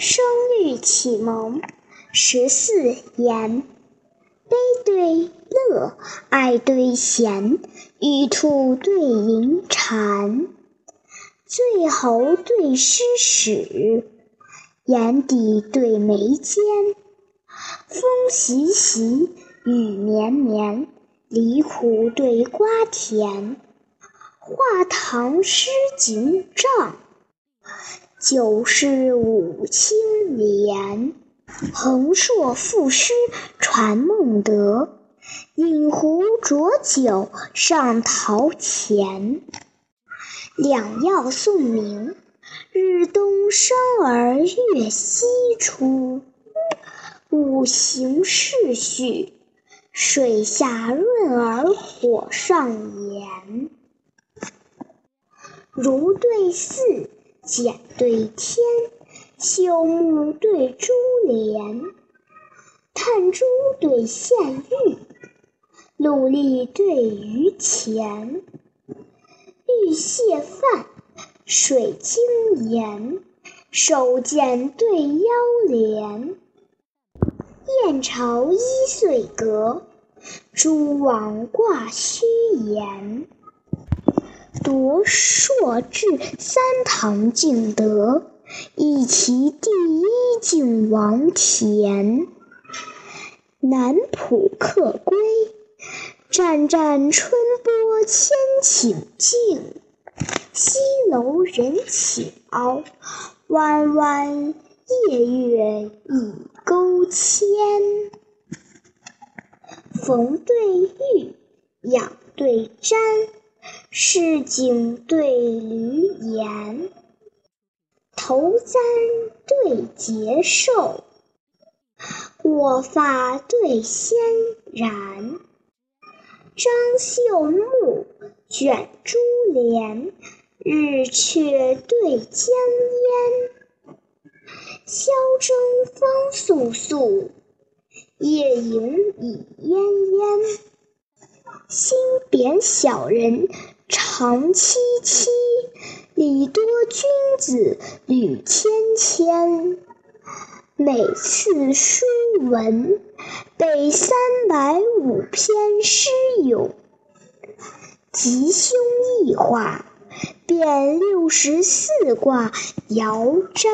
声律启蒙十四言，悲对乐，爱对嫌，玉兔对银蟾，醉侯对诗史，眼底对眉间。风习习，雨绵绵，离苦对瓜甜。画堂诗景丈，九世五千年。横槊赋诗传孟德，饮壶浊酒上陶潜。两曜送明，日东升而月西出。五行逝序，水下润而火上炎。如对似，简对天，朽木对珠帘，探珠对献玉，陆丽对鱼钱。玉蟹饭，水晶盐，手剑对腰镰。燕巢依岁阁，蛛网挂虚檐。夺硕至三堂敬德，一齐第一敬王田。南浦客归，湛湛春波千顷净。西楼人巧，弯弯夜月一钩牵。逢对玉，仰对瞻。市井对闾阎，头簪对结绶，裹发对仙髯。张绣幕，卷珠帘，日鹊对江烟。箫征风簌簌，夜影已奄奄。心贬小人常戚戚，礼多君子履谦谦。每次书文，背三百五篇诗咏；吉凶易话，辨六十四卦爻占。